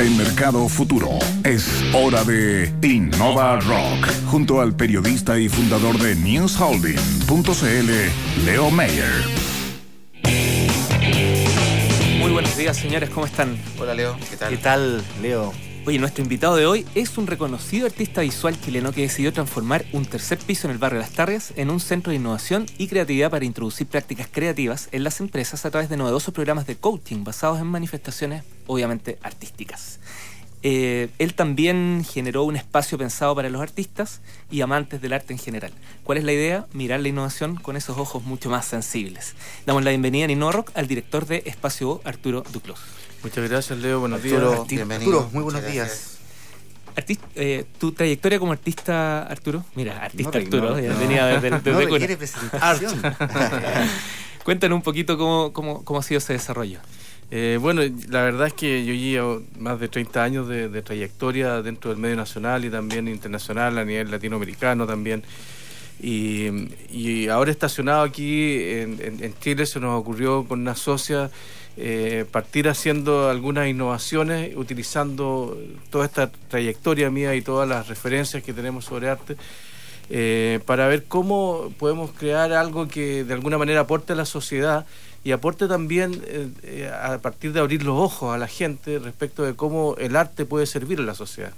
en Mercado Futuro. Es hora de Innova Rock, junto al periodista y fundador de NewsHolding.cl, Leo Mayer. Muy buenos días, señores, ¿cómo están? Hola, Leo, ¿qué tal? ¿Qué tal, Leo? Oye, nuestro invitado de hoy es un reconocido artista visual chileno que decidió transformar un tercer piso en el barrio Las Tarrias en un centro de innovación y creatividad para introducir prácticas creativas en las empresas a través de novedosos programas de coaching basados en manifestaciones, obviamente, artísticas. Eh, él también generó un espacio pensado para los artistas y amantes del arte en general. ¿Cuál es la idea? Mirar la innovación con esos ojos mucho más sensibles. Damos la bienvenida en InnoRock al director de Espacio Arturo Duclos. Muchas gracias, Leo. Buenos Arturo, días. bienvenido. Arturo, muy buenos días. Artista, eh, tu trayectoria como artista, Arturo. Mira, artista No, Arturo, no, ya no. venía desde, desde No requiere presentación. Cuéntanos un poquito cómo, cómo, cómo ha sido ese desarrollo. Eh, bueno, la verdad es que yo llevo más de 30 años de, de trayectoria dentro del medio nacional y también internacional, a nivel latinoamericano también. Y, y ahora estacionado aquí en, en- en Chile se nos ocurrió con una socia eh, partir haciendo algunas innovaciones, utilizando toda esta trayectoria mía y todas las referencias que tenemos sobre arte, eh, para ver cómo podemos crear algo que de alguna manera aporte a la sociedad y aporte también eh, a partir de abrir los ojos a la gente respecto de cómo el arte puede servir a la sociedad.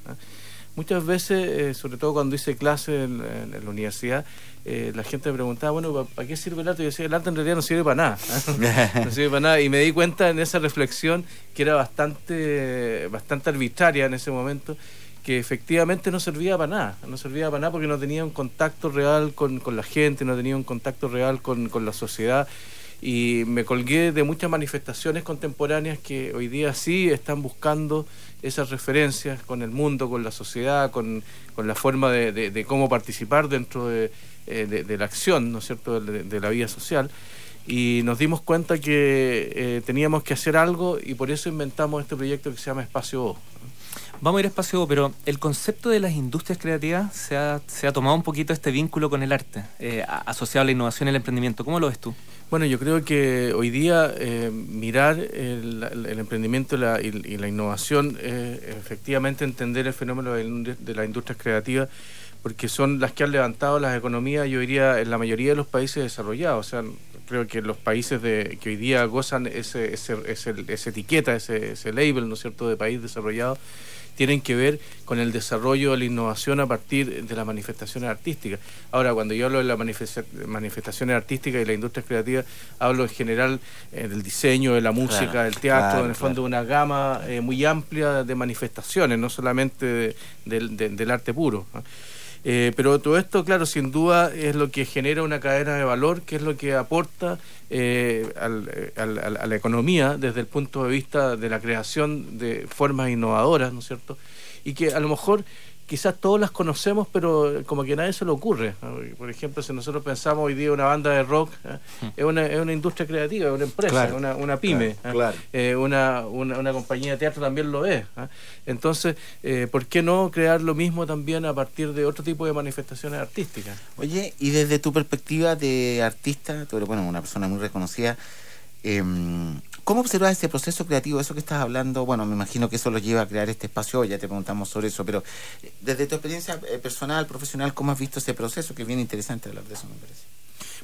Muchas veces, eh, sobre todo cuando hice clase en, la universidad, eh, la gente me preguntaba, bueno, ¿para qué sirve el arte? Yo decía, el arte en realidad no sirve para nada. no sirve para nada. Y me di cuenta en esa reflexión que era bastante, bastante arbitraria en ese momento, que efectivamente no servía para nada. No servía para nada porque no tenía un contacto real con, con la gente, no tenía un contacto real con, con la sociedad. Y me colgué de muchas manifestaciones contemporáneas que hoy día sí están buscando esas referencias con el mundo, con la sociedad, con, con la forma de, de- cómo participar dentro de, eh, de- de la acción, ¿no es cierto?, de, la vida social. Y nos dimos cuenta que eh, teníamos que hacer algo y por eso inventamos este proyecto que se llama Espacio O. Vamos a ir espacio, pero el concepto de las industrias creativas se ha, se ha tomado un poquito este vínculo con el arte, eh, a- asociado a la innovación y el emprendimiento. ¿Cómo lo ves tú? Bueno, yo creo que hoy día eh, mirar el, el- emprendimiento y la, y- la innovación, eh, efectivamente entender el fenómeno de, de las industrias creativas, porque son las que han levantado las economías, yo diría, en la mayoría de los países desarrollados. O sea, creo que los países de, que hoy día gozan ese, ese, ese- esa etiqueta, ese, ese label, ¿no es cierto?, de país desarrollado, tienen que ver con el desarrollo de la innovación a partir de las manifestaciones artísticas. Ahora, cuando yo hablo de las manifesta- manifestaciones artísticas y las industrias creativas, hablo en general eh, del diseño, de la música, Claro, del teatro, claro, en el fondo una gama eh, muy amplia de manifestaciones, no solamente de- del- de- del arte puro. ¿no? Eh, pero todo esto, claro, sin duda es lo que genera una cadena de valor, que es lo que aporta eh, eh, al- a la economía desde el punto de vista de la creación de formas innovadoras, ¿no es cierto? Y que a lo mejor quizás todos las conocemos, pero como que a nadie se le ocurre. Por ejemplo, si nosotros pensamos hoy día una banda de rock, ¿eh? es, una, es una industria creativa, es una empresa, Claro, una, una pyme. claro, ¿eh? claro. Eh, una, una, una compañía de teatro también lo es. Entonces, ¿por qué no crear lo mismo también a partir de otro tipo de manifestaciones artísticas? Oye, y desde tu perspectiva de artista, tú eres bueno, una persona muy reconocida, em, ¿cómo observas ese proceso creativo, eso que estás hablando? Bueno, me imagino que eso lo lleva a crear este espacio, ya te preguntamos sobre eso, pero eh, desde tu experiencia eh, personal, profesional, ¿cómo has visto ese proceso? Que es bien interesante hablar de eso, me parece.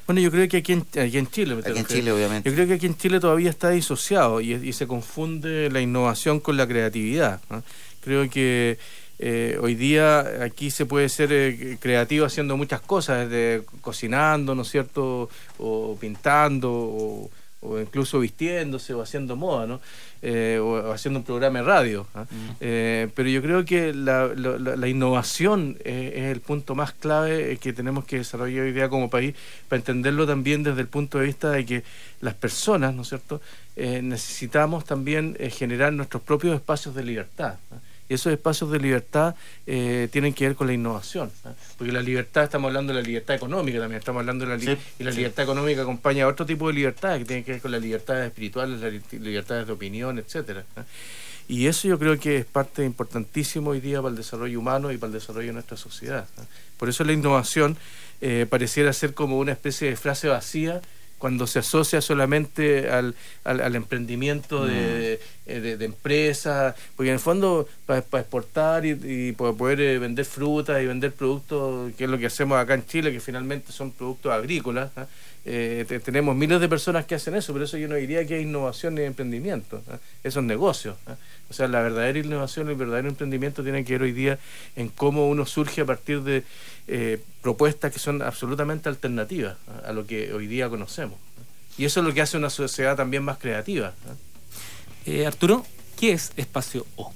Bueno, yo creo que aquí en, aquí en Chile... Aquí en. Chile, obviamente. Yo creo que aquí en Chile todavía está disociado y, y se confunde la innovación con la creatividad. ¿no? Creo que eh, hoy día aquí se puede ser eh, creativo haciendo muchas cosas, desde cocinando, ¿no es cierto? O pintando, o, o incluso vistiéndose o haciendo moda, ¿no? Eh, o, haciendo un programa de radio. ¿ah? Eh, pero yo creo que la, la- innovación eh, es el punto más clave que tenemos que desarrollar hoy día como país para entenderlo también desde el punto de vista de que las personas, ¿no es cierto?, necesitamos también generar nuestros propios espacios de libertad. ¿ah? Y esos espacios de libertad eh, tienen que ver con la innovación. ¿ah? Porque la libertad, estamos hablando de la libertad económica también, estamos hablando de la li- Sí, y la sí. libertad económica acompaña a otro tipo de libertad que tiene que ver con las libertades espirituales, las li- libertades de opinión, etcétera. ¿ah? Y eso yo creo que es parte importantísima hoy día para el desarrollo humano y para el desarrollo de nuestra sociedad. Por eso la innovación eh, pareciera ser como una especie de frase vacía cuando se asocia solamente al, al, emprendimiento de, mm. eh, de, empresas, porque en el fondo para, exportar y, para poder eh, vender frutas y vender productos, que es lo que hacemos acá en Chile, que finalmente son productos agrícolas, ¿ah? Eh, tenemos miles de personas que hacen eso, pero eso yo no diría que hay innovación ni emprendimiento, ¿ah? eso es negocio. ¿ah? O sea, la verdadera innovación, el verdadero emprendimiento tiene que ver hoy día en cómo uno surge a partir de eh, propuestas que son absolutamente alternativas a, lo que hoy día conocemos. Y eso es lo que hace una sociedad también más creativa. Eh, Arturo, ¿qué es Espacio O?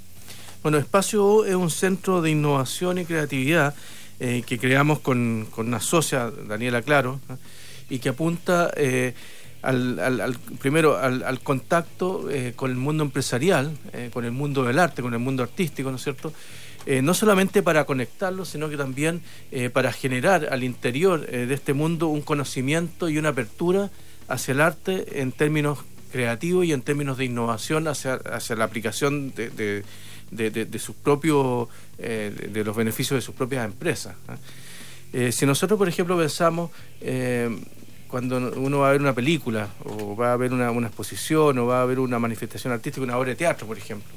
Bueno, Espacio O es un centro de innovación y creatividad eh, que creamos con, con, una socia, Daniela Claro, y que apunta al, primero al, contacto con el mundo empresarial, con el mundo del arte, con el mundo artístico, ¿no es cierto? Eh, no solamente para conectarlos, sino que también eh, para generar al interior eh, de este mundo un conocimiento y una apertura hacia el arte en términos creativos y en términos de innovación hacia, hacia la aplicación de, de, sus propios, de, los beneficios de sus propias empresas. Si nosotros, por ejemplo, pensamos cuando uno va a ver una película o va a ver una, exposición o va a ver una manifestación artística, una obra de teatro, por ejemplo.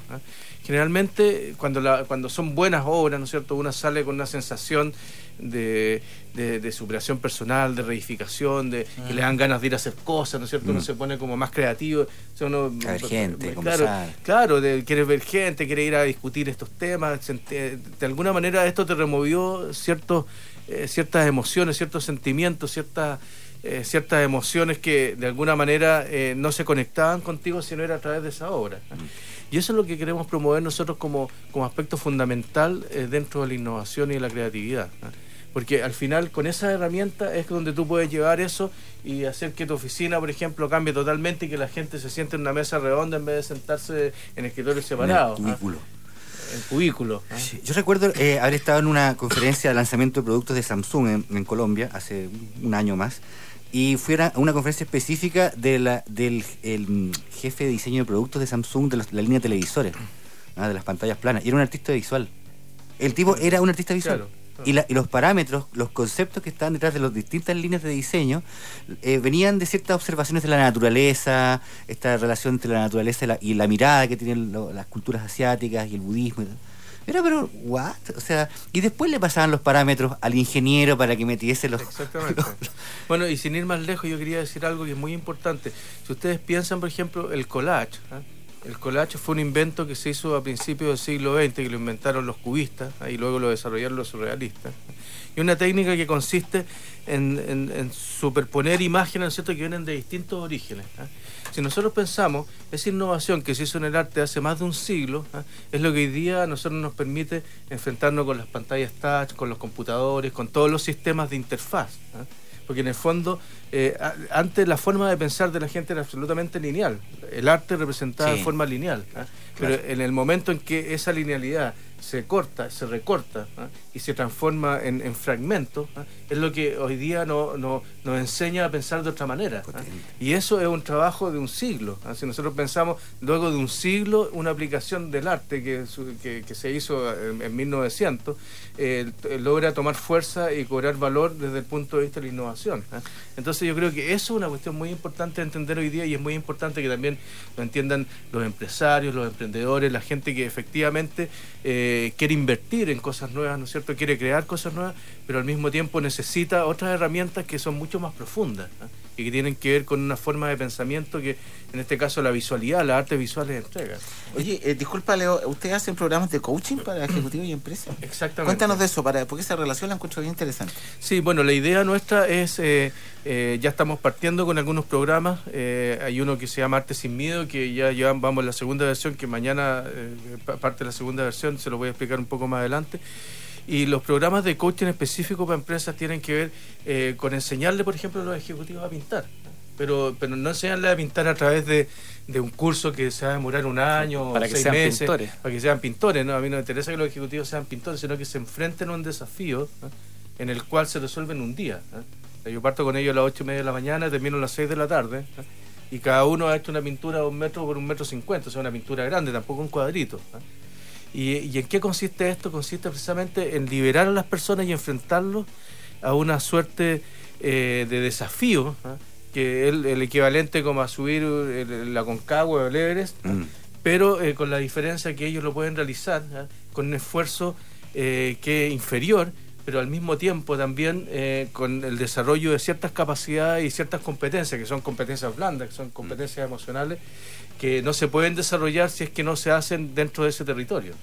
Generalmente, cuando, la, cuando son buenas obras, ¿no es cierto?, uno sale con una sensación de, de, superación personal, de reificación, de que le dan ganas de ir a hacer cosas, ¿no es cierto? Uno mm. se pone como más creativo. O ver gente, claro, claro de, quieres ver gente, quieres ir a discutir estos temas. De alguna manera esto te removió ciertos, eh, ciertas emociones, ciertos sentimientos, ciertas eh, ciertas emociones que de alguna manera eh, no se conectaban contigo si no era a través de esa obra. Mm. Y eso es lo que queremos promover nosotros como, como aspecto fundamental dentro de la innovación y la creatividad. Porque al final con esa herramienta es donde tú puedes llevar eso y hacer que tu oficina, por ejemplo, cambie totalmente y que la gente se siente en una mesa redonda en vez de sentarse en escritorios separados. En el cubículo. Cubículo. yo recuerdo haber estado en una conferencia de lanzamiento de productos de Samsung en Colombia hace un año más y fuera a una conferencia específica de la, del el jefe de diseño de productos de Samsung de, la línea de televisores, de las pantallas planas. Y era un artista visual. El tipo era un artista visual. Y, los parámetros, los conceptos que estaban detrás de las distintas líneas de diseño eh, venían de ciertas observaciones de la naturaleza, esta relación entre la naturaleza y la, y la mirada que tienen las culturas asiáticas y el budismo. Y era, pero, ¿what? O sea, y después le pasaban los parámetros al ingeniero para que metiese los. Exactamente. bueno, y sin ir más lejos, yo quería decir algo que es muy importante. Si ustedes piensan, por ejemplo, el collage. ¿ah? El collage fue un invento que se hizo a principios del siglo XX, que lo inventaron los cubistas y luego lo desarrollaron los surrealistas. Y una técnica que consiste en, superponer imágenes ¿cierto? que vienen de distintos orígenes. ¿ah? Si nosotros pensamos, esa innovación que se hizo en el arte hace más de un siglo, ¿ah? es lo que hoy día a nosotros nos permite enfrentarnos con las pantallas touch, con los computadores, con todos los sistemas de interfaz. ¿ah? Porque en el fondo, eh, antes la forma de pensar de la gente era absolutamente lineal. El arte representaba de forma lineal. Pero en el momento en que esa linealidad se corta, se recorta ¿ah? y se transforma en, fragmentos, ¿ah? es lo que hoy día no, nos enseña a pensar de otra manera. ¿ah? Y eso es un trabajo de un siglo. Si nosotros pensamos, luego de un siglo, una aplicación del arte que, que, se hizo en, 1900, eh, logra tomar fuerza y cobrar valor desde el punto de vista de la innovación. Entonces yo creo que eso es una cuestión muy importante de entender hoy día y es muy importante que también lo entiendan los empresarios, los emprendedores, la gente que efectivamente... Eh, quiere invertir en cosas nuevas, ¿no es cierto? Quiere crear cosas nuevas, pero al mismo tiempo necesita otras herramientas que son mucho más profundas y que tienen que ver con una forma de pensamiento que, en este caso, la visualidad, las artes visuales entrega. Oye, eh, disculpa, Leo, ¿ustedes hacen programas de coaching para ejecutivos y empresas? Exactamente. Cuéntanos de eso, para, porque esa relación la encuentro bien interesante. Sí, bueno, la idea nuestra es, eh, eh, ya estamos partiendo con algunos programas, hay uno que se llama Arte sin Miedo, que ya llevamos, vamos la segunda versión, que mañana parte de la segunda versión, se lo voy a explicar un poco más adelante. Y los programas de coaching específicos para empresas tienen que ver eh, con enseñarle, por ejemplo, a los ejecutivos a pintar. Pero, pero no enseñarle a pintar a través de, un curso que se va a demorar un año para o que sean pintores. Para que sean pintores. ¿no? A mí no me interesa que los ejecutivos sean pintores, sino que se enfrenten a un desafío en el cual se resuelve en un día. Yo parto con ellos a las ocho y media de la mañana, termino a las 6 de la tarde. Y cada uno ha hecho una pintura de un metro por un metro cincuenta, o sea, una pintura grande, tampoco un cuadrito. ¿Y, en qué consiste esto? Consiste precisamente en liberar a las personas y enfrentarlos a una suerte eh, de desafío ¿ah? que es el, equivalente como a subir la Concagua o el Everest, mm. pero eh, con la diferencia que ellos lo pueden realizar con un esfuerzo eh, que es inferior, pero al mismo tiempo también eh, con el desarrollo de ciertas capacidades y ciertas competencias, que son competencias blandas, que son competencias mm. emocionales, que no se pueden desarrollar si es que no se hacen dentro de ese territorio.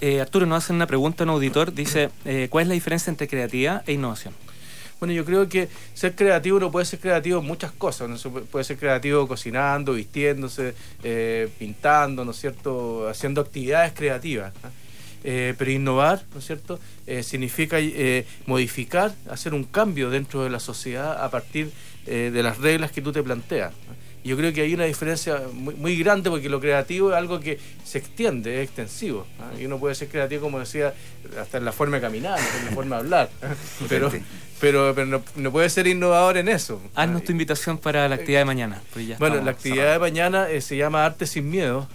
Eh, Arturo nos hace una pregunta a un auditor, dice, eh, ¿cuál es la diferencia entre creatividad e innovación? Bueno, yo creo que ser creativo no puede ser creativo en muchas cosas. ¿no? Puede ser creativo cocinando, vistiéndose, eh, pintando, ¿no es cierto? Haciendo actividades creativas. Pero innovar, ¿no es cierto? significa modificar, hacer un cambio dentro de la sociedad a partir de las reglas que tú te planteas. Yo creo que hay una diferencia muy, grande porque lo creativo es algo que se extiende, es extensivo. Y uno puede ser creativo, como decía, hasta en la forma de caminar, en la forma de hablar. Pero, pero, pero no, puede ser innovador en eso. Haznos tu invitación para la actividad de mañana. Pues bueno, la actividad de mañana eh, se llama Arte sin Miedo.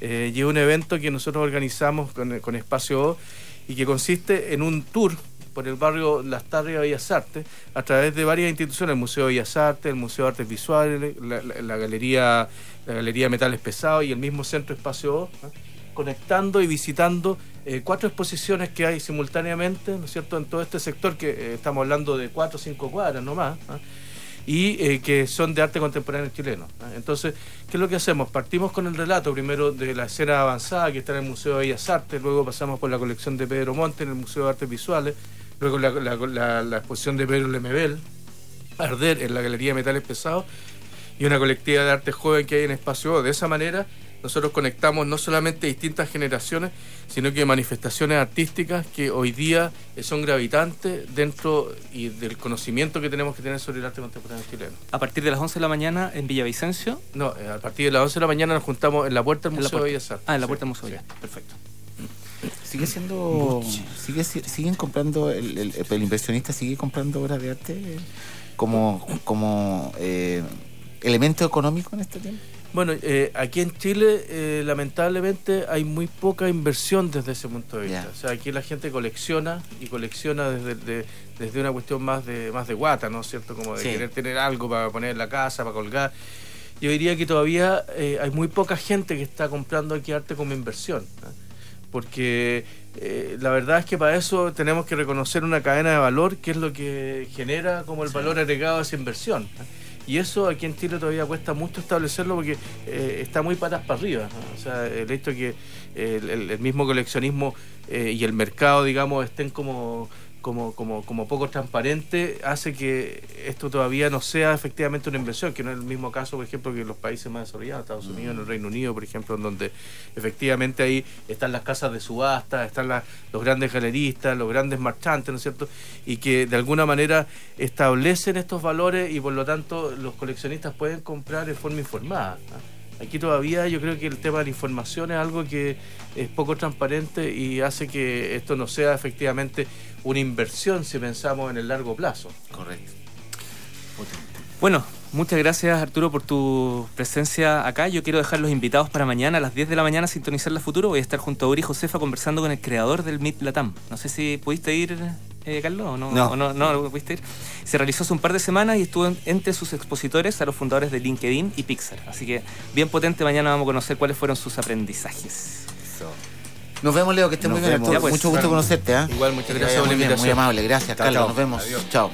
Eh, y un evento que nosotros organizamos con, Espacio O y que consiste en un tour por el barrio Las Tarrias Bellas Artes a través de varias instituciones, el Museo de Bellas Artes, el Museo de Artes Visuales, la, Galería la Galería Metales Pesados y el mismo Centro Espacio O, conectando y visitando eh, cuatro exposiciones que hay simultáneamente, ¿no es cierto?, en todo este sector que eh, estamos hablando de cuatro o cinco cuadras nomás y eh, que son de arte contemporáneo chileno. Entonces, ¿qué es lo que hacemos? Partimos con el relato primero de la escena avanzada que está en el Museo de Bellas Artes, luego pasamos por la colección de Pedro Monte en el Museo de Artes Visuales, luego la, exposición de Pedro Lemebel, Arder en la Galería de Metales Pesados, y una colectiva de arte joven que hay en Espacio De esa manera, nosotros conectamos no solamente distintas generaciones, sino que manifestaciones artísticas que hoy día eh, son gravitantes dentro y del conocimiento que tenemos que tener sobre el arte contemporáneo chileno. ¿A partir de las 11 de la mañana en Villavicencio? No, eh, a partir de las 11 de la mañana nos juntamos en la puerta del Museo de Bellas Ah, en la puerta del Museo Perfecto. Sigue siendo. Sigue, siguen comprando. El, el, inversionista sigue comprando obras de arte como, como eh, elemento económico en este tiempo. Bueno, eh, aquí en Chile eh, lamentablemente hay muy poca inversión desde ese punto de vista. O sea, aquí la gente colecciona y colecciona desde, desde una cuestión más de más de guata, ¿no es cierto? Como de querer tener algo para poner en la casa, para colgar. Yo diría que todavía hay muy poca gente que está comprando aquí arte como inversión porque eh, la verdad es que para eso tenemos que reconocer una cadena de valor que es lo que genera como el valor agregado a esa inversión. Y eso aquí en Chile todavía cuesta mucho establecerlo porque eh, está muy patas para arriba. O sea, el hecho de que el, mismo coleccionismo eh, y el mercado, digamos, estén como como, como, como poco transparente hace que esto todavía no sea efectivamente una inversión, que no es el mismo caso, por ejemplo, que en los países más desarrollados, Estados Unidos, en el Reino Unido, por ejemplo, en donde efectivamente ahí están las casas de subasta, están los grandes galeristas, los grandes marchantes, ¿no es cierto? Y que de alguna manera establecen estos valores y por lo tanto los coleccionistas pueden comprar de forma informada. Aquí todavía yo creo que el tema de la información es algo que es poco transparente y hace que esto no sea efectivamente una inversión si pensamos en el largo plazo. Correcto. Bueno, muchas gracias Arturo por tu presencia acá. Yo quiero dejar los invitados para mañana a las 10 de la mañana a sintonizar la futuro. Voy a estar junto a Uri Josefa conversando con el creador del MIT Latam. No sé si pudiste ir, eh, Carlos, o no, no. no, no, pudiste ir. Se realizó hace un par de semanas y estuvo entre sus expositores a los fundadores de LinkedIn y Pixar. Así que bien potente, mañana vamos a conocer cuáles fueron sus aprendizajes. Nos vemos, Leo, que estés muy bien. Pues. Mucho gusto conocerte. ¿eh? Igual, muchas gracias por la invitación. Muy amable, gracias, Carlos. Nos vemos. Chao.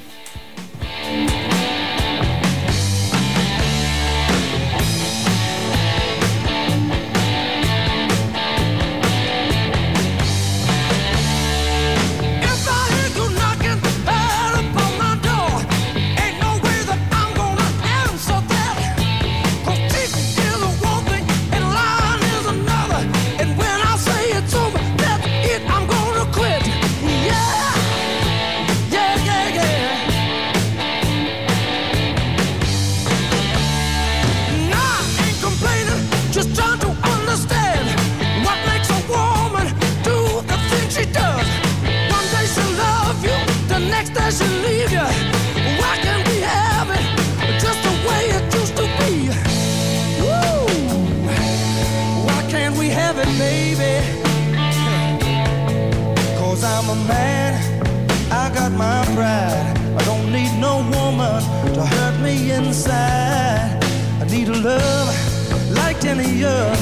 Inside. I need a love like any other.